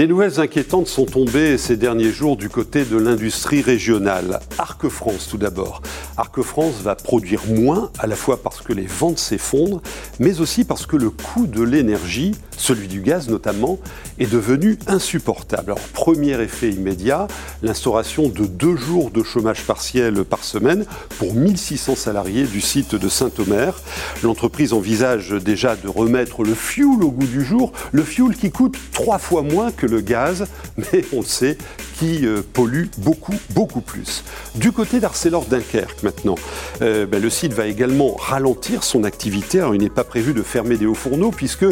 Des nouvelles inquiétantes sont tombées ces derniers jours du côté de l'industrie régionale. Arc France tout d'abord. Arc France va produire moins, à la fois parce que les ventes s'effondrent, mais aussi parce que le coût de l'énergie, celui du gaz notamment, est devenu insupportable. Alors, premier effet immédiat, l'instauration de deux jours de chômage partiel par semaine pour 1600 salariés du site de Saint-Omer. L'entreprise envisage déjà de remettre le fioul au goût du jour, le fioul qui coûte trois fois moins que le gaz, mais on le sait, euh, pollue beaucoup, beaucoup plus. Du côté d'Arcelor Dunkerque maintenant, euh, ben, le site va également ralentir son activité. Alors, il n'est pas prévu de fermer des hauts fourneaux puisque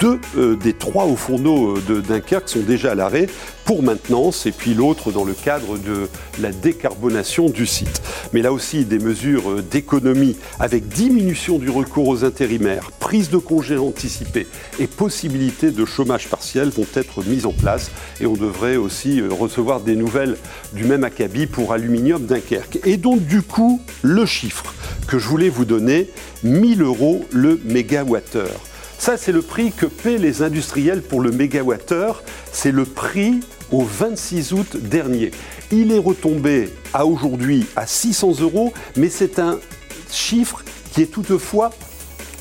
deux euh, des trois hauts fourneaux de Dunkerque sont déjà à l'arrêt pour maintenance et puis l'autre dans le cadre de la décarbonation du site. Mais là aussi, des mesures d'économie avec diminution du recours aux intérimaires, prise de congés anticipés et possibilité de chômage partiel vont être mises en place et on devrait aussi euh, recevoir des nouvelles du même acabit pour Aluminium Dunkerque. Et donc du coup, le chiffre que je voulais vous donner, 1000 euros le mégawattheure. Ça, c'est le prix que paient les industriels pour le mégawattheure. C'est le prix au 26 août dernier. Il est retombé à aujourd'hui à 600 euros, mais c'est un chiffre qui est toutefois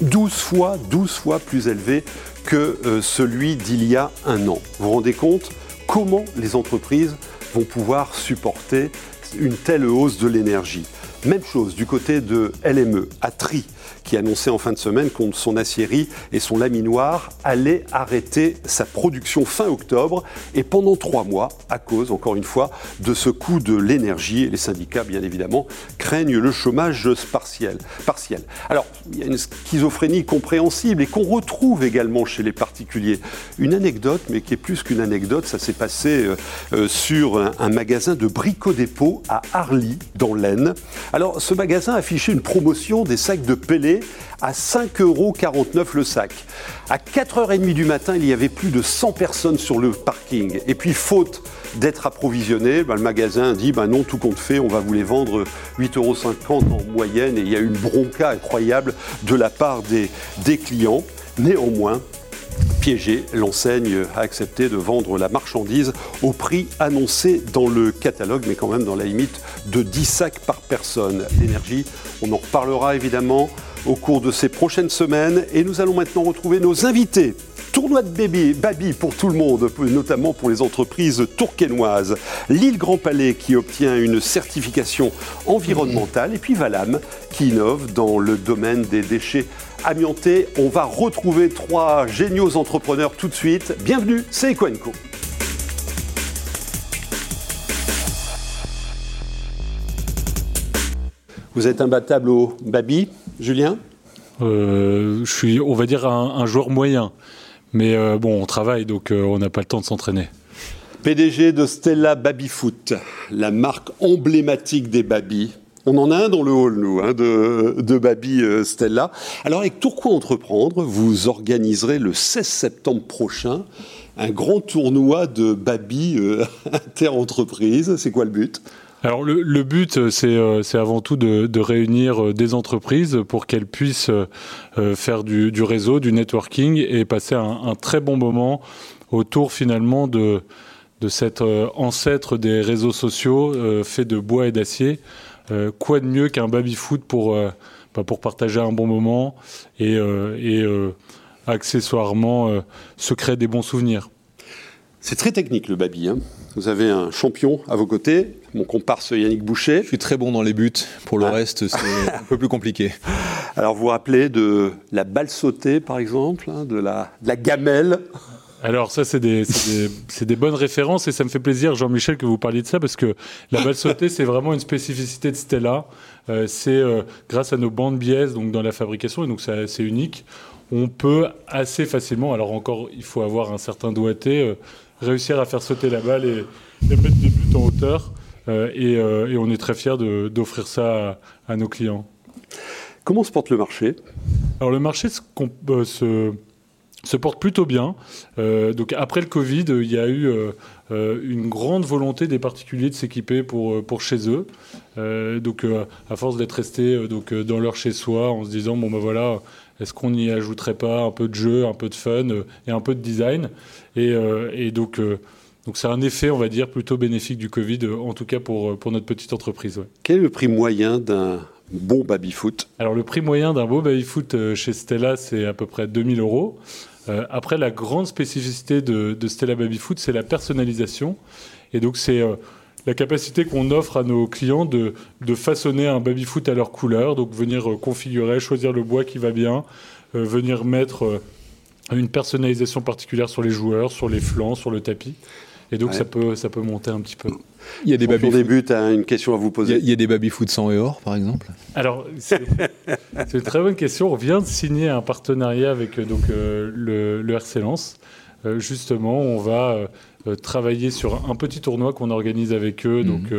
12 fois, 12 fois plus élevé que euh, celui d'il y a un an. Vous vous rendez compte comment les entreprises vont pouvoir supporter une telle hausse de l'énergie? Même chose du côté de LME, à Tri qui annonçait en fin de semaine que son aciérie et son laminoir allaient arrêter sa production fin octobre et pendant trois mois, à cause, encore une fois, de ce coût de l'énergie. Et les syndicats, bien évidemment, craignent le chômage partiel. partiel. Alors, il y a une schizophrénie compréhensible et qu'on retrouve également chez les particuliers. Une anecdote, mais qui est plus qu'une anecdote, ça s'est passé euh, euh, sur un, magasin de bricot-dépôt à Arly, dans l'Aisne. Alors, ce magasin affichait une promotion des sacs de À 5,49 euros le sac. À 4h30 du matin, il y avait plus de 100 personnes sur le parking. Et puis, faute d'être approvisionné, ben, le magasin dit ben non, tout compte fait, on va vous les vendre 8,50 euros en moyenne. Et il y a une bronca incroyable de la part des, des clients. Néanmoins, piégé, l'enseigne a accepté de vendre la marchandise au prix annoncé dans le catalogue, mais quand même dans la limite de 10 sacs par personne. L'énergie, on en reparlera évidemment au cours de ces prochaines semaines. Et nous allons maintenant retrouver nos invités. Tournoi de baby, baby pour tout le monde, notamment pour les entreprises tourquenoises. L'île Grand Palais qui obtient une certification environnementale. Et puis Valam qui innove dans le domaine des déchets amiantés. On va retrouver trois géniaux entrepreneurs tout de suite. Bienvenue, c'est Equenco. Vous êtes imbattable au Babi, Julien euh, Je suis, on va dire, un, joueur moyen. Mais euh, bon, on travaille, donc euh, on n'a pas le temps de s'entraîner. PDG de Stella Baby Foot, la marque emblématique des Babi. On en a un dans le hall, nous, hein, de, de Stella. Alors, avec Tourcoing Entreprendre, vous organiserez le 16 septembre prochain un grand tournoi de Babi inter-entreprise. C'est quoi le but? Alors le, but, euh, euh, c'est avant tout de, réunir euh, des entreprises pour qu'elles puissent faire du, réseau, du networking et passer un, très bon moment autour finalement de, de cet ancêtre des réseaux sociaux fait de bois et d'acier. quoi de mieux qu'un baby-foot pour, bah, pour partager un bon moment et, accessoirement se créer des bons souvenirs? C'est très technique le baby. Hein. Vous avez un champion à vos côtés, mon comparse Yannick Boucher. Je suis très bon dans les buts. Pour le ah. reste, c'est un peu plus compliqué. Alors, vous vous rappelez de la balle sautée, par exemple, hein, de, la, la gamelle? Alors ça, c'est des, des, bonnes références et ça me fait plaisir, Jean-Michel, que vous parliez de ça parce que la balle sautée, c'est vraiment une spécificité de Stella. Euh, c'est euh, grâce à nos bandes biaises donc dans la fabrication et donc c'est unique. On peut assez facilement, alors encore, il faut avoir un certain doigté, euh, réussir à faire sauter la balle et, mettre des buts en hauteur. Euh, euh, et, on est très fiers d'offrir ça à, nos clients. Comment se porte le marché? Alors le marché se, euh, se, se porte plutôt bien. donc après le Covid, il y a eu une grande volonté des particuliers de s'équiper pour, pour chez eux. donc à force d'être restés donc, dans leur chez-soi en se disant, bon ben voilà, est-ce qu'on n'y ajouterait pas un peu de jeu, un peu de fun et un peu de design? Et, donc donc c'est un effet, on va dire, plutôt bénéfique du Covid, en tout cas pour, pour notre petite entreprise. Quel est le prix moyen d'un bon baby-foot? Alors le prix moyen d'un beau baby-foot euh, chez Stella, c'est à peu près 2000 euros. Euh, après, la grande spécificité de, Stella Baby-Foot, c'est la personnalisation. Et donc c'est euh, la capacité qu'on offre à nos clients de, de façonner un baby-foot à leur couleur, donc venir configurer, choisir le bois qui va bien, venir mettre une personnalisation particulière sur les joueurs, sur les flancs, sur le tapis. Et donc ça, peut, ça peut monter un petit peu. Il y a des baby débute à une question à vous poser. Il y a, des baby foot sans et or, par exemple Alors, c'est une très bonne question. On vient de signer un partenariat avec euh, donc, euh, le, le, RC Lens. Euh, justement, on va travailler sur un petit tournoi qu'on organise avec eux. Mhm. Donc,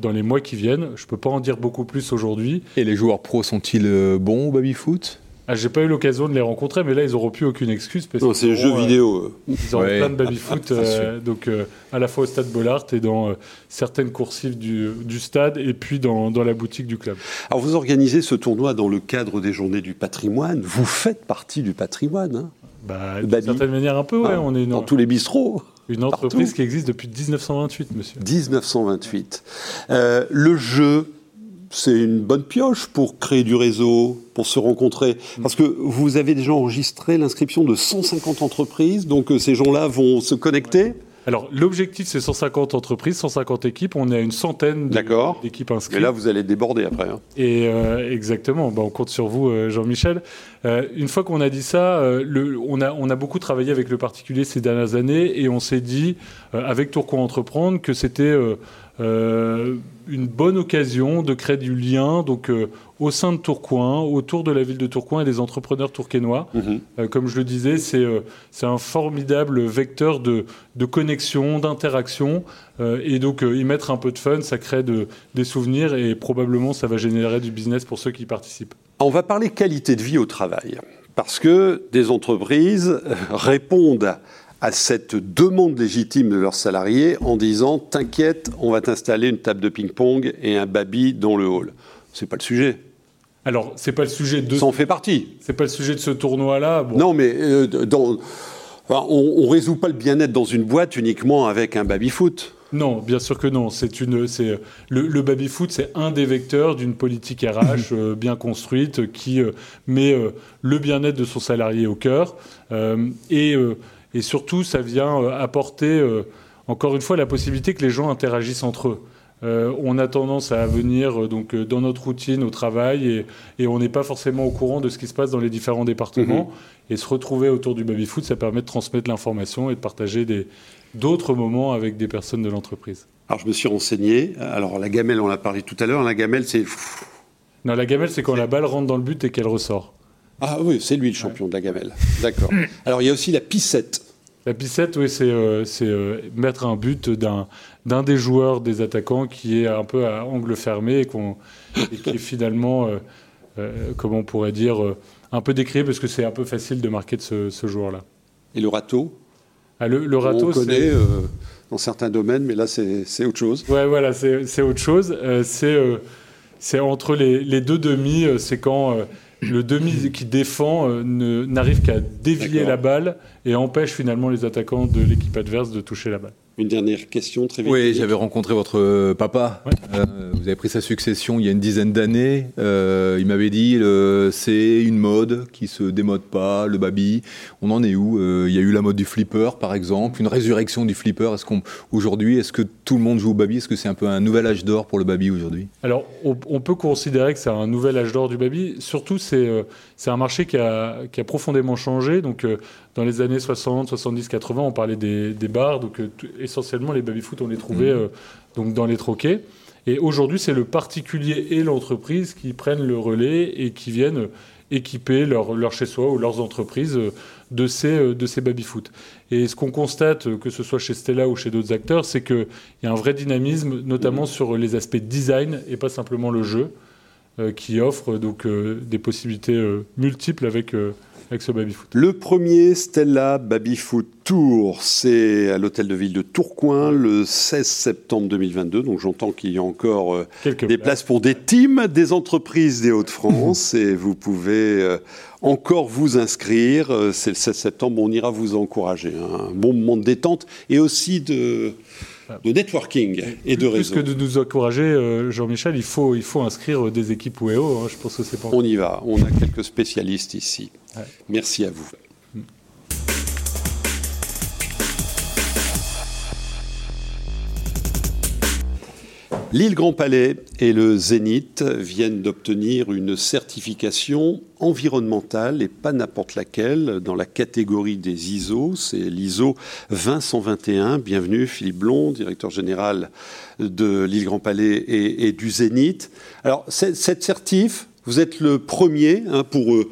dans les mois qui viennent. Je ne peux pas en dire beaucoup plus aujourd'hui. Et les joueurs pros sont-ils bons au baby-foot? Ah, j'ai pas eu l'occasion de les rencontrer, mais là, ils n'auront plus aucune excuse. Parce non, c'est le jeu vidéo. Ils auront plein de baby-foot, euh, donc euh, à la fois au stade Bollard et dans euh, certaines coursives du, du, stade, et puis dans, dans, la boutique du club. Alors, vous organisez ce tournoi dans le cadre des Journées du patrimoine. Vous faites partie du patrimoine. Hein bah, D'une certaine manière, un peu, ouais. Ah, on est dans tous les bistrots. Une entreprise qui existe depuis 1928, monsieur. 1928. le jeu c'est une bonne pioche pour créer du réseau, pour se rencontrer. Parce que vous avez déjà enregistré l'inscription de 150 entreprises, donc euh, ces gens-là vont se connecter. Alors, l'objectif, c'est 150 entreprises, 150 équipes. On est à une centaine d'équipes inscrites. Mais là, vous allez déborder après. Hein. Et euh, exactement. on compte sur vous, euh, Jean-Michel. une fois qu'on a dit ça, on, a, on a beaucoup travaillé avec le particulier ces dernières années et on s'est dit, avec Tourcoing Entreprendre, que c'était euh, une bonne occasion de créer du lien donc euh, au sein de Tourcoing, autour de la ville de Tourcoing et des entrepreneurs tourquenois. Mhm. Euh, comme je le disais, c'est c'est un formidable vecteur de, de connexion, d'interaction. et donc y mettre un peu de fun, ça crée de, des souvenirs et probablement ça va générer du business pour ceux qui participent. On va parler qualité de vie au travail. Parce que des entreprises répondent à cette demande légitime de leurs salariés en disant T'inquiète, on va t'installer une table de ping-pong et un baby dans le hall. C'est pas le sujet. Alors, c'est pas le sujet de. Ça en fait partie. C'est pas le sujet de ce tournoi-là. Non, mais euh, dans... on, ne résout pas le bien-être dans une boîte uniquement avec un baby-foot. Non, bien sûr que non. C'est une, c'est le, baby-foot, c'est un des vecteurs d'une politique RH euh, bien construite qui euh, met le bien-être de son salarié au cœur et et surtout, ça vient euh, apporter, euh, encore une fois, la possibilité que les gens interagissent entre eux. Euh, on a tendance à venir donc dans notre routine au travail et, on n'est pas forcément au courant de ce qui se passe dans les différents départements. Mhm. Et se retrouver autour du baby-foot, ça permet de transmettre l'information et de partager d'autres moments avec des personnes de l'entreprise. Alors je me suis renseigné. Alors la gamelle, on l'a parlé tout à l'heure. La gamelle, c'est... Non, la gamelle, c'est quand la balle rentre dans le but et qu'elle ressort. Ah oui, c'est lui le champion de la gamelle. D'accord. Alors il y a aussi la pissette. La pissette, oui, c'est euh, euh, mettre un but d'un des joueurs, des attaquants, qui est un peu à angle fermé et, qui est finalement, euh, comment on pourrait dire, un peu décrié parce que c'est un peu facile de marquer de ce, joueur-là. Et le râteau ah, le, râteau, on connaît dans certains domaines, mais là, c'est autre chose. Ouais, voilà, c'est autre chose. c'est entre les, les, deux demi, c'est quand le demi qui défend euh, n'arrive qu'à dévier la balle et empêche finalement les attaquants de l'équipe adverse de toucher la balle. Une dernière question, très vite. Oui, j'avais rencontré votre euh, papa. Euh, vous avez pris sa succession il y a une dizaine d'années. Euh, il m'avait dit c'est une mode qui se démode pas, le baby. On en est où? Il y a eu la mode du flipper, par exemple, une résurrection du flipper. Est-ce qu'aujourd'hui, est-ce que tout le monde joue au baby? Est-ce que c'est un peu un nouvel âge d'or pour le baby aujourd'hui? Alors, on, peut considérer que c'est un nouvel âge d'or du baby. Surtout, c'est c'est un marché qui a, qui a profondément changé. Donc, dans les années 60, 70, 80, on parlait des, bars. Donc, euh, essentiellement, les baby-foot, on les trouvait mmh. euh, donc dans les troquets. Et aujourd'hui, c'est le particulier et l'entreprise qui prennent le relais et qui viennent équiper leur, leur chez-soi ou leurs entreprises euh, de ces, de ces baby-foot. Et ce qu'on constate, que ce soit chez Stella ou chez d'autres acteurs, c'est qu'il y a un vrai dynamisme, notamment mmh. sur les aspects design et pas simplement le jeu, qui offre donc des possibilités multiples avec avec ce baby-foot. Le premier Stella Baby-Foot Tour, c'est à l'hôtel de ville de Tourcoing le 16 septembre 2022. Donc j'entends qu'il y a encore euh, des places. pour des teams, des entreprises des Hauts-de-France et vous pouvez euh, encore vous inscrire. Euh, c'est le 16 septembre, on ira vous encourager. Un bon moment de détente et aussi de de networking et de réseau. Plus que de nous encourager, euh, Jean-Michel, il faut, il faut inscrire des équipes WEO. Hein, je pense que c'est pas. On y va. On a quelques spécialistes ici. Merci à vous. L'île Grand Palais et le Zénith viennent d'obtenir une certification environnementale et pas n'importe laquelle dans la catégorie des ISO. C'est l'ISO 20121. Bienvenue Philippe Blond, directeur général de l'île Grand Palais et, du Zénith. Alors cette certif, vous êtes le premier hein, pour euh,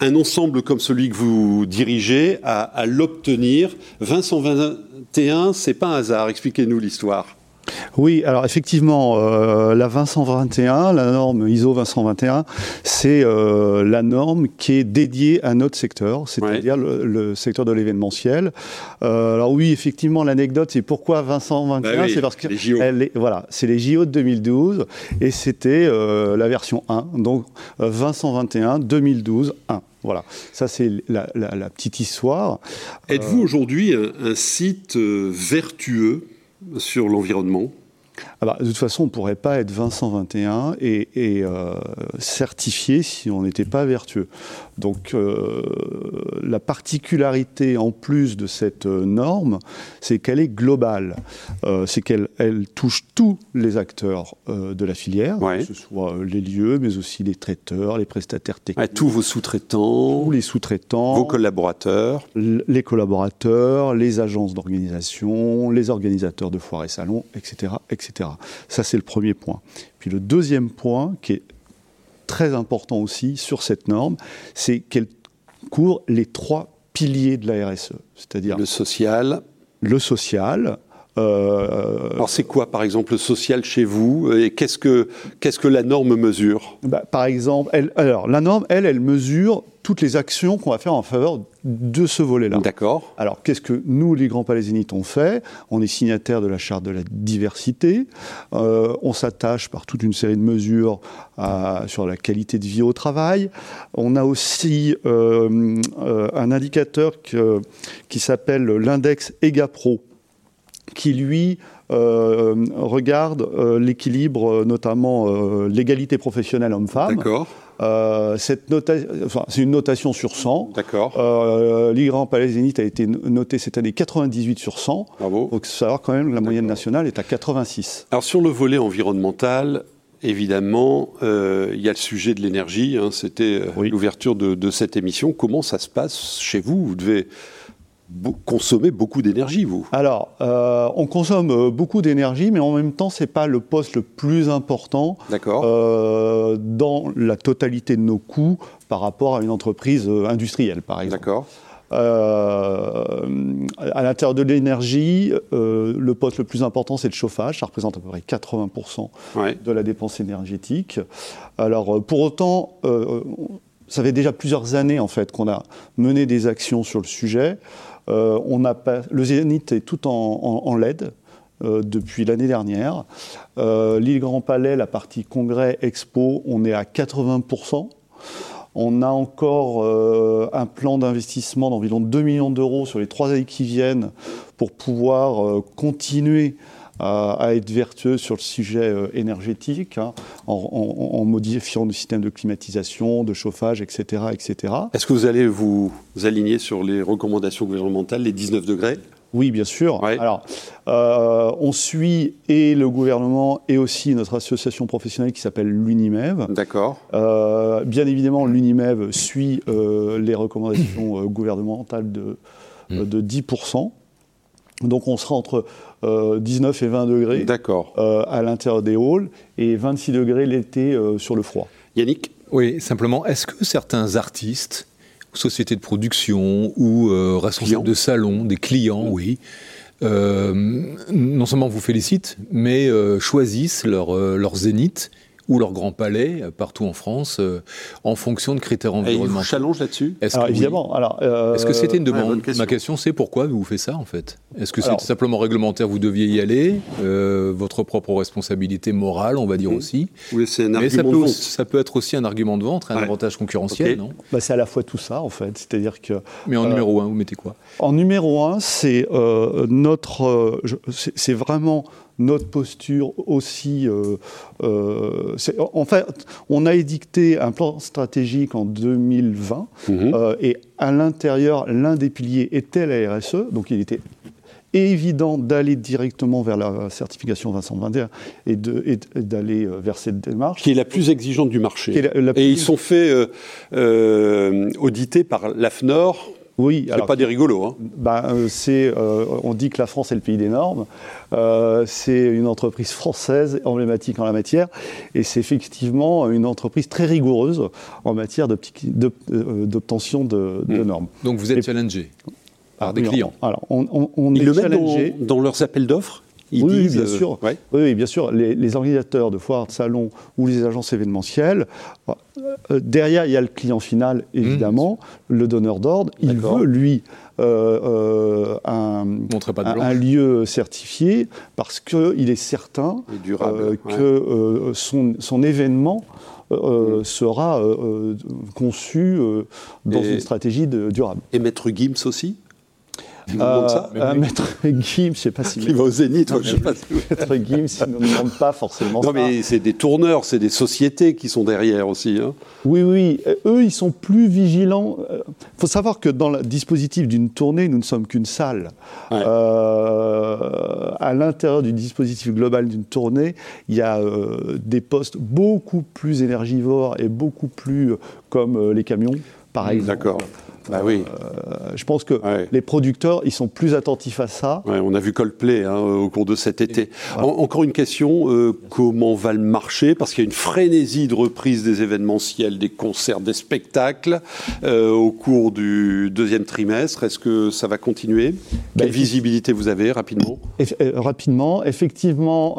un ensemble comme celui que vous dirigez à, à l'obtenir. 221, c'est pas un hasard. Expliquez-nous l'histoire. Oui, alors effectivement, euh, la 2121, la norme ISO 2121, c'est euh, la norme qui est dédiée à notre secteur, c'est-à-dire le, secteur de l'événementiel. Euh, alors oui, effectivement, l'anecdote, c'est pourquoi 2121 bah C'est parce que elle voilà, c'est les JO de 2012 et c'était la version 1, donc 2121 2012 1. Voilà, ça c'est la, petite histoire. Êtes-vous aujourd'hui un site vertueux? Sur l'environnement ah bah, de toute façon, on ne pourrait pas être 21 et, et euh, certifié si on n'était pas vertueux. Donc euh, la particularité en plus de cette euh, norme, c'est qu'elle est globale. c'est qu'elle elle touche tous les acteurs de la filière, que ce soit les lieux, mais aussi les traiteurs, les prestataires techniques. tous vos sous-traitants. Tous les sous-traitants. Vos collaborateurs. Les collaborateurs, les agences d'organisation, les organisateurs de foires et salons, etc. etc. Ça, c'est le premier point. Puis le deuxième point, qui est très important aussi sur cette norme, c'est qu'elle couvre les trois piliers de la RSE, c'est-à-dire le social, le social, euh, Alors c'est quoi par exemple le social chez vous et qu'est-ce que, qu'est-ce que la norme mesure? Bah, Par exemple, elle, alors la norme, elle, elle mesure toutes les actions qu'on va faire en faveur de ce volet-là. D'accord. Alors, qu'est-ce que nous, les Grands Palaisinites, on fait? On est signataire de la charte de la diversité. Euh, on s'attache par toute une série de mesures sur la qualité de vie au travail. On a aussi euh, euh, un indicateur qui s'appelle l'index EGAPRO, qui lui regarde l'équilibre, notamment l'égalité professionnelle homme-femme. D'accord. Euh, cette enfin, c'est une notation sur 100. D'accord. Euh, L'Iran Palais Zénith a été noté cette année 98 sur 100. Bravo. Donc, savoir quand même que la moyenne nationale est à 86. Alors, sur le volet environnemental, évidemment, euh, il y a le sujet de l'énergie. Hein, C'était euh, l'ouverture de, de, cette émission. Comment ça se passe chez vous? Vous devez consommez beaucoup d'énergie, vous Alors, euh, on consomme euh, beaucoup d'énergie, mais en même temps, ce n'est pas le poste le plus important euh, dans la totalité de nos coûts par rapport à une entreprise industrielle, par exemple. D'accord. à l'intérieur de l'énergie, le poste le plus important, c'est le chauffage. Ça représente à peu près 80% de la dépense énergétique. Alors, pour autant, ça fait déjà plusieurs années en fait qu'on a mené des actions sur le sujet. Euh, le Zénith est tout en, LED. Euh, depuis l'année dernière. Euh, L'île Grand Palais, la partie congrès expo, on est à 80%. On a encore un plan d'investissement d'environ 2 millions d'euros sur les trois années qui viennent pour pouvoir continuer à, être vertueux sur le sujet euh, énergétique, hein, en, modifiant le système de climatisation, de chauffage, etc. etc. Est-ce que vous allez vous aligner sur les recommandations gouvernementales, les 19 degrés? Oui, bien sûr. Alors, euh, on suit et le gouvernement et aussi notre association professionnelle qui s'appelle l'UNIMEV. D'accord. Euh, bien évidemment, l'UNIMEV suit les recommandations gouvernementales de, hmm. de 10%. Donc on sera entre 19 euh, et 20 degrés euh, à l'intérieur des halls et 26 degrés l'été euh, sur le froid. Yannick? Oui, simplement, est-ce que certains artistes, sociétés de production ou responsables de salons, des clients, oui, non seulement vous félicitent, mais choisissent leur, leur zénith ou leur grand palais partout en France en fonction de critères environnementaux. Et challenge là-dessus Est-ce évidemment. Alors, est-ce que c'était une demande Ma question, c'est pourquoi vous faites ça en fait Est-ce que c'est simplement réglementaire, vous deviez y aller, votre propre responsabilité morale, on va dire aussi Oui, c'est un argument ça peut, de vente. ça peut être aussi un argument de vente, un avantage concurrentiel, non bah, C'est à la fois tout ça en fait, c'est-à-dire que. Mais en numéro un, vous mettez quoi En numéro un, c'est notre, c'est vraiment notre posture aussi. Euh, euh, en fait, on a édicté un plan stratégique en 2020 mhm. euh, et à l'intérieur, l'un des piliers était la RSE, donc il était évident d'aller directement vers la certification Vincent 21 et d'aller vers cette démarche. Qui est la plus exigeante du marché. et ils sont faits auditer par l'AFNOR oui, alors pas des rigolos. Hein. Ben, euh, c'est, euh, on dit que la France est le pays des normes. Euh, c'est une entreprise française emblématique en la matière, et c'est effectivement une entreprise très rigoureuse en matière d'obtention de, de, hmm. normes. Donc vous êtes challengé par des clients. Alors, on, on, Ils le mettent dans leurs appels d'offres? Oui, bien sûr. Oui, bien sûr. Les, organisateurs de foires, de salons ou les agences événementielles, euh, derrière, il y a le client final, évidemment, mmh. le donneur d'ordre. Il veut, lui, euh, euh, un, un, lieu certifié parce qu'il est certain que son, son, événement mmh. sera conçu dans une stratégie de, durable. Et Maître Gims aussi? Euh, un maître Gims, je ne sais pas si. Qui va au Zénith, je sais pas. Maître Gims, il ne demande pas forcément non, mais c'est des tourneurs, c'est des sociétés qui sont derrière aussi. Hein. Oui, oui. Eux, ils sont plus vigilants. Il euh, faut savoir que dans le dispositif d'une tournée, nous ne sommes qu'une salle. Euh, à l'intérieur du dispositif global d'une tournée, il y a des postes beaucoup plus énergivores et beaucoup plus comme les camions, par mmh, exemple. D'accord. Bah oui. Euh, je pense que les producteurs, ils sont plus attentifs à ça. on a vu Coldplay hein, au cours de cet été. encore une question, euh, comment va le marché? Parce qu'il y a une frénésie de reprise des événementiels, des concerts, des spectacles euh, au cours du deuxième trimestre. Est-ce que ça va continuer? Bah, Quelle visibilité vous avez rapidement? Rapidement, effectivement,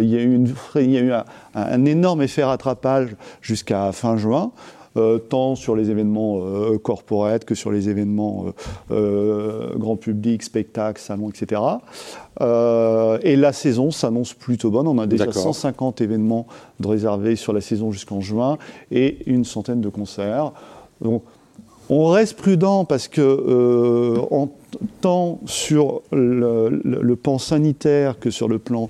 il y a eu, une, il y a eu un, un énorme effet rattrapage jusqu'à fin juin. Euh, tant sur les événements euh, corporate que sur les événements euh, grand public, spectacles, salons, etc. et la saison s'annonce plutôt bonne. On a déjà 150 événements de réservés sur la saison jusqu'en juin et une centaine de concerts. Donc, on reste prudent parce que tant sur le, le, plan sanitaire que sur le plan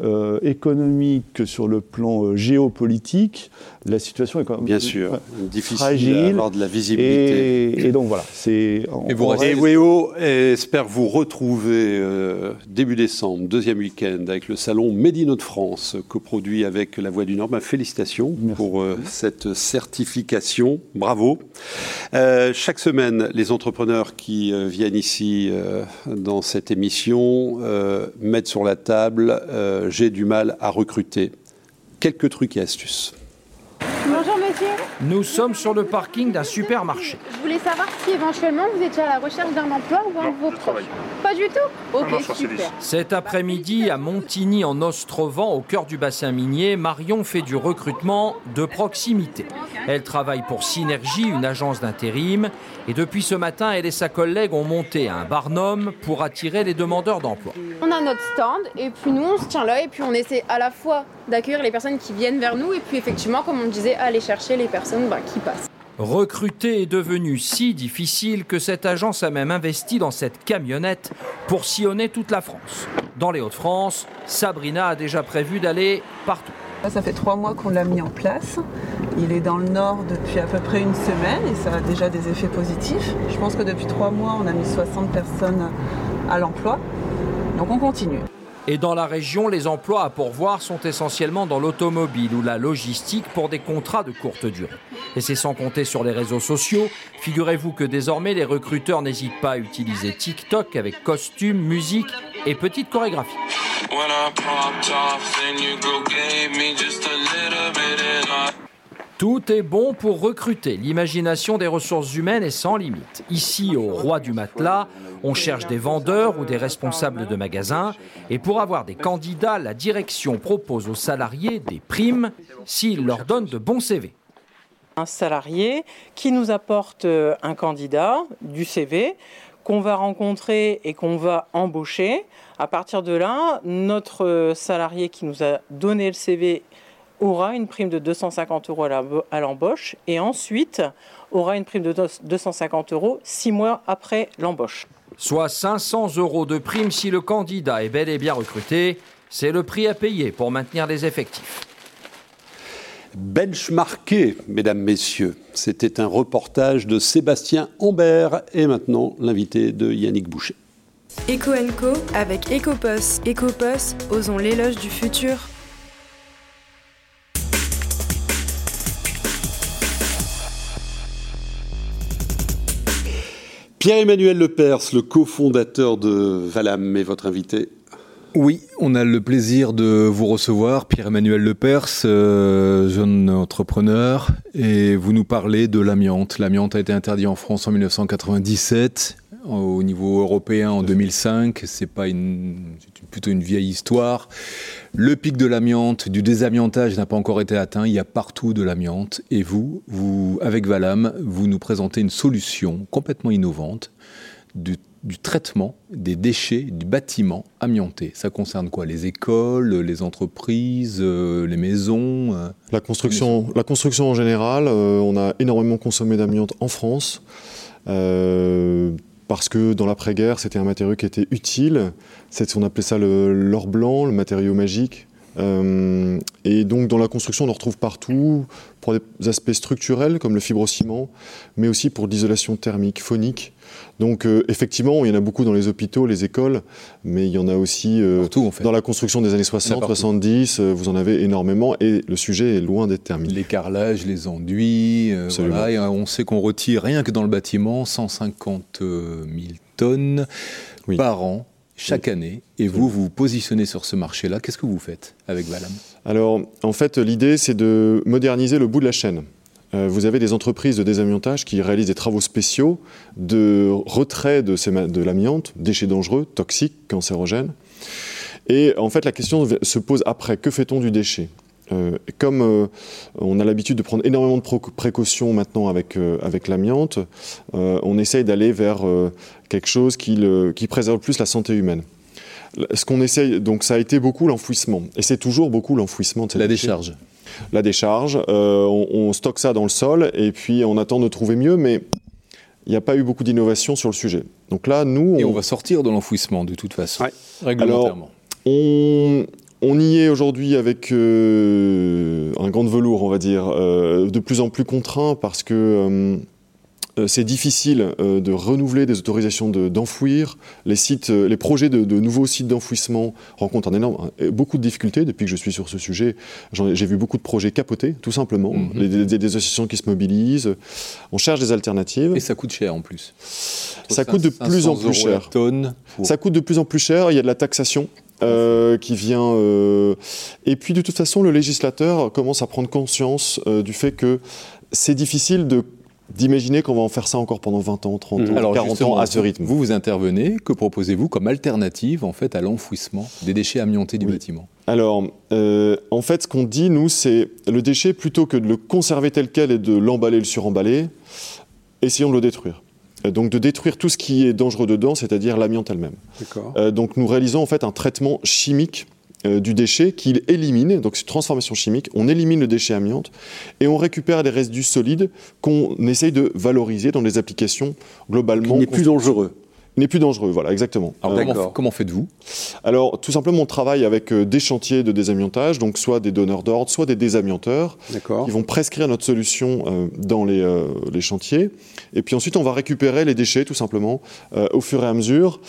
euh, économique que sur le plan euh, géopolitique, la situation est quand même bien sûr difficile d'avoir de la visibilité. Et, donc voilà, c'est. Et vous restez... Weo espère vous retrouver euh, début décembre, deuxième week-end, avec le salon Made in France, coproduit avec La Voix du Nord. Ma félicitations pour cette certification, bravo. chaque semaine, les entrepreneurs qui viennent ici dans cette émission mettent sur la table j'ai du mal à recruter. Quelques trucs et astuces. Bonjour monsieur. Nous sommes sur le parking d'un supermarché. Je voulais savoir si éventuellement vous étiez à la recherche d'un emploi ou un vos Pas du tout Ok, super. Cet après-midi, à Montigny en Ostrovent, au cœur du bassin minier, Marion fait du recrutement de proximité. Elle travaille pour Synergie, une agence d'intérim, et depuis ce matin, elle et sa collègue ont monté un barnum pour attirer les demandeurs d'emploi. On a notre stand, et puis nous, on se tient là, et puis on essaie à la fois d'accueillir les personnes qui viennent vers nous, et puis effectivement, comme on disait, aller chercher les personnes bah, qui passent. Recruter est devenu si difficile que cette agence a même investi dans cette camionnette pour sillonner toute la France. Dans les Hauts-de-France, Sabrina a déjà prévu d'aller partout. Ça fait trois mois qu'on l'a mis en place. Il est dans le nord depuis à peu près une semaine et ça a déjà des effets positifs. Je pense que depuis trois mois, on a mis 60 personnes à l'emploi. Donc on continue. Et dans la région, les emplois à pourvoir sont essentiellement dans l'automobile ou la logistique pour des contrats de courte durée. Et c'est sans compter sur les réseaux sociaux. Figurez-vous que désormais, les recruteurs n'hésitent pas à utiliser TikTok avec costumes, musique et petites chorégraphies. Tout est bon pour recruter. L'imagination des ressources humaines est sans limite. Ici, au Roi du Matelas, on cherche des vendeurs ou des responsables de magasins. Et pour avoir des candidats, la direction propose aux salariés des primes s'ils leur donnent de bons CV. Un salarié qui nous apporte euh, un candidat, du CV, qu'on va rencontrer et qu'on va embaucher. À partir de là, notre euh, salarié qui nous a donné le CV aura une prime de 250 euros à l'embauche et ensuite aura une prime de 250 euros six mois après l'embauche. Soit 500 euros de prime si le candidat est bel et bien recruté. C'est le prix à payer pour maintenir les effectifs. Benchmarké, mesdames, messieurs. C'était un reportage de Sébastien Ambert et maintenant l'invité de Yannick Boucher. Eco Co avec Ecopos. Ecopos, osons l'éloge du futur. Pierre-Emmanuel Lepers, le cofondateur de Valam, est votre invité. Oui, on a le plaisir de vous recevoir, Pierre-Emmanuel Lepers, euh, jeune entrepreneur, et vous nous parlez de l'amiante. L'amiante a été interdit en France en 1997, au niveau européen en 2005. C'est pas une, plutôt une vieille histoire. Le pic de l'amiante, du désamiantage n'a pas encore été atteint. Il y a partout de l'amiante. Et vous, vous, avec Valam, vous nous présentez une solution complètement innovante du, traitement des déchets du bâtiment amianté. Ça concerne quoi? Les écoles, les entreprises, euh, les maisons euh la, construction, la construction en général, euh, on a énormément consommé d'amiante en France parce que dans l'après-guerre, c'était un matériau qui était utile. On appelait ça l'or blanc, le matériau magique. Euh, et donc dans la construction, on le retrouve partout pour des aspects structurels comme le fibrociment, mais aussi pour l'isolation thermique, phonique. Donc euh, effectivement, il y en a beaucoup dans les hôpitaux, les écoles, mais il y en a aussi euh, dans la construction des années 60, 70, vous en avez énormément et le sujet est loin d'être terminé. Les carrelages, les enduits, voilà, on sait qu'on retire rien que dans le bâtiment 150 000 tonnes par an chaque année, et vous, vous positionnez sur ce marché-là. Qu'est-ce que vous faites avec Valam? Alors, en fait, l'idée, c'est de moderniser le bout de la chaîne. Euh, vous avez des entreprises de désamiantage qui réalisent des travaux spéciaux de retrait de, de l'amiante, déchets dangereux, toxiques, cancérogènes. Et en fait, la question se pose après, que fait-on du déchet? Euh, comme euh, on a l'habitude de prendre énormément de précautions maintenant avec, euh, avec l'amiante, on essaye d'aller vers quelque chose qui, qui, préserve plus la santé humaine. Ce qu'on essaye, donc ça a été beaucoup l'enfouissement, et c'est toujours beaucoup l'enfouissement. La décharge. La décharge, on, on, stocke ça dans le sol, et puis on attend de trouver mieux, mais il n'y a pas eu beaucoup d'innovation sur le sujet. Donc là, nous... Et on va sortir de l'enfouissement de toute façon, réglementairement. Alors, on, on y est aujourd'hui avec euh, un gant de velours, on va dire, euh, de plus en plus contraint parce que euh, c'est difficile de renouveler des autorisations d'enfouir. les sites, les projets de, nouveaux sites d'enfouissement rencontrent un énorme, beaucoup de difficultés depuis que je suis sur ce sujet. J'ai vu beaucoup de projets capoter, tout simplement. Mhm. des, associations qui se mobilisent. On cherche des alternatives. Et ça coûte cher en plus. Ça coûte de plus en plus cher. Ça coûte de plus en plus cher. Il y a de la taxation. Euh, qui vient. Euh, et puis de toute façon, le législateur commence à prendre conscience euh, du fait que c'est difficile de d'imaginer qu'on va en faire ça encore pendant 20 ans, 30 ans, 40 ans à ce rythme. Vous vous intervenez, que proposez-vous comme alternative en fait à l'enfouissement des déchets amiantés du bâtiment? Alors, en fait, ce qu'on dit, nous, c'est le déchet, plutôt que de le conserver tel quel et de l'emballer, le suremballer, essayons de le détruire. Euh, donc de détruire tout ce qui est dangereux dedans, c'est-à-dire l'amiante elle-même. Euh, donc nous réalisons en fait un traitement chimique euh, du déchet qu'il élimine, donc c'est une transformation chimique, on élimine le déchet amiante et on récupère des résidus solides qu'on essaye de valoriser dans des applications globalement... Qui n'est plus dangereux n'est plus dangereux, voilà, exactement. Alors, comment, faites-vous? Alors, tout simplement, on travaille avec euh, des chantiers de désamiantage, donc soit des donneurs d'ordre, soit des désamianteurs, qui vont prescrire notre solution euh, dans les, euh, les, chantiers. Et puis ensuite, on va récupérer les déchets, tout simplement, au fur et à mesure.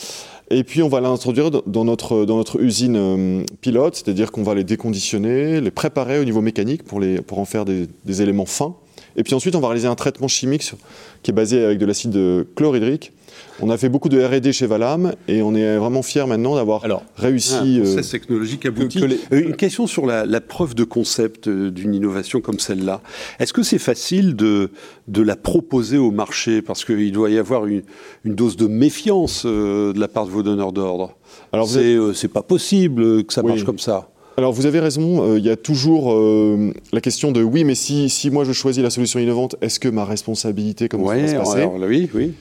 Et puis on va l'introduire dans notre, dans notre usine pilote, c'est-à-dire qu'on va les déconditionner, les préparer au niveau mécanique pour, les, pour en faire des, des éléments fins. Et puis ensuite, on va réaliser un traitement chimique qui est basé avec de l'acide chlorhydrique On a fait beaucoup de R&D chez Valam et on est vraiment fiers maintenant d'avoir réussi. Un process technologique abouti. Une question sur la, preuve de concept d'une innovation comme celle-là. Est-ce que c'est facile de, de la proposer au marché? Parce qu'il doit y avoir une, une dose de méfiance de la part de vos donneurs d'ordre. Alors c'est pas possible que ça marche comme ça. Alors vous avez raison, euh, il y a toujours euh, la question de oui, mais si, si moi je choisis la solution innovante, est-ce que ma responsabilité, comment ça va se passer? Oui, oui.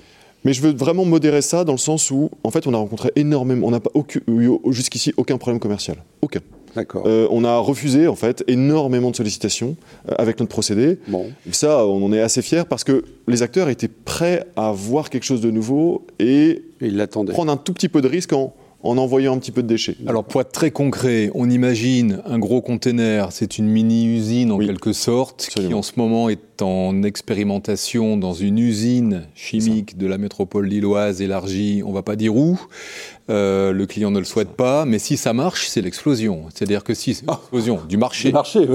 Mais je veux vraiment modérer ça dans le sens où, en fait, on a rencontré énormément, on n'a pas eu jusqu'ici aucun problème commercial. Aucun. D'accord. Euh, on a refusé, en fait, énormément de sollicitations avec notre procédé. Bon. Ça, on en est assez fiers parce que les acteurs étaient prêts à voir quelque chose de nouveau et, et prendre un tout petit peu de risque en en envoyant un petit peu de déchets. Alors pour être très concret, on imagine un gros container, c'est une mini-usine en quelque sorte, qui en ce moment est en expérimentation dans une usine chimique de la métropole lilloise élargie, on va pas dire où, euh, le client ne le souhaite pas, mais si ça marche, c'est l'explosion. C'est-à-dire que si c'est l'explosion du marché, marché,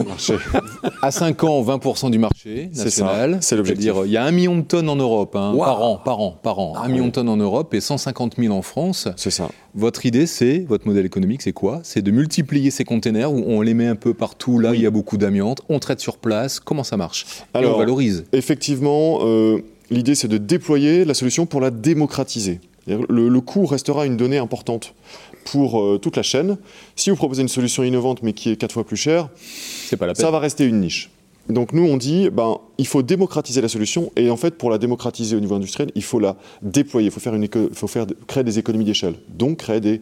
à 5 ans, 20% du marché national, c'est l'objectif. Il y a un million de tonnes en Europe, hein, par an, par an, par an. Ah un million de tonnes en Europe et 150 000 en France. C'est ça. Votre idée, c'est, votre modèle économique, c'est quoi? C'est de multiplier ces containers où on les met un peu partout, là où il y a beaucoup d'amiante, on traite sur place, comment ça marche? Alors, on valorise. Effectivement, euh, l'idée, c'est de déployer la solution pour la démocratiser. Le, coût restera une donnée importante pour euh, toute la chaîne. Si vous proposez une solution innovante mais qui est quatre fois plus chère, pas la ça va rester une niche. Donc nous, on dit, ben, il faut démocratiser la solution, et en fait, pour la démocratiser au niveau industriel, il faut la déployer, il faut, faire une faut faire, créer des économies d'échelle, donc créer des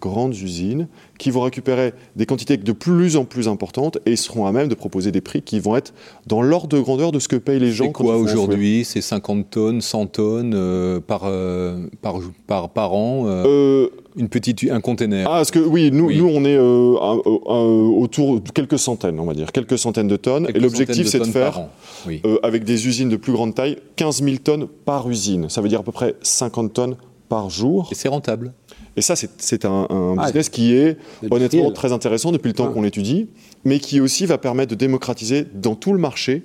grandes usines qui vont récupérer des quantités de plus en plus importantes et seront à même de proposer des prix qui vont être dans l'ordre de grandeur de ce que payent les gens. C'est quoi aujourd'hui? C'est 50 tonnes, 100 tonnes euh, par, euh, par, par, par, an euh, une petite, un container? Ah, parce que oui, nous, nous on est autour de quelques centaines, on va dire, quelques centaines de tonnes. et l'objectif, c'est de faire, avec des usines de plus grande taille, 15 000 tonnes par usine. Ça veut dire à peu près 50 tonnes par jour. Et c'est rentable. Et ça, c'est un, un business qui est honnêtement très intéressant depuis le temps qu'on l'étudie, mais qui aussi va permettre de démocratiser dans tout le marché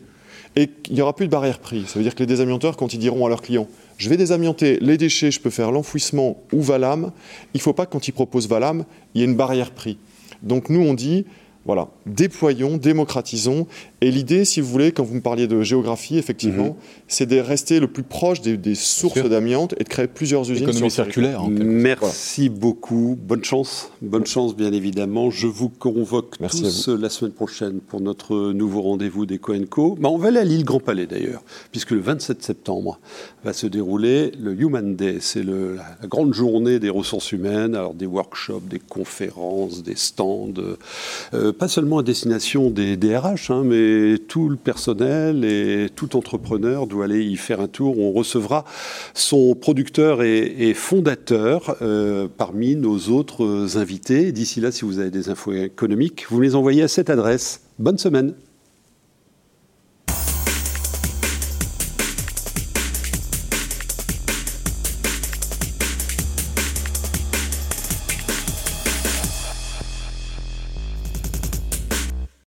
et il n'y aura plus de barrière prix. Ça veut dire que les désamianteurs, quand ils diront à leurs clients, je vais désamianter les déchets, je peux faire l'enfouissement ou Valam, il ne faut pas que quand ils proposent Valam, il y ait une barrière prix. Donc nous, on dit, voilà, déployons, démocratisons. Et l'idée, si vous voulez, quand vous me parliez de géographie, effectivement, mhm. c'est de rester le plus proche des, sources d'amiante et de créer plusieurs usines. Économie circulaire. Merci beaucoup. Bonne chance. Bonne chance, bien évidemment. Je vous convoque tous la semaine prochaine pour notre nouveau rendez-vous des Co. Bah, on va aller à l'île Grand Palais, d'ailleurs, puisque le 27 septembre va se dérouler le Human Day. C'est la, grande journée des ressources humaines. Alors, des workshops, des conférences, des stands. Euh, pas seulement à destination des DRH, hein, mais tout le personnel et tout entrepreneur doit aller y faire un tour. On recevra son producteur et, fondateur euh, parmi nos autres invités. D'ici là, si vous avez des infos économiques, vous les envoyez à cette adresse. Bonne semaine.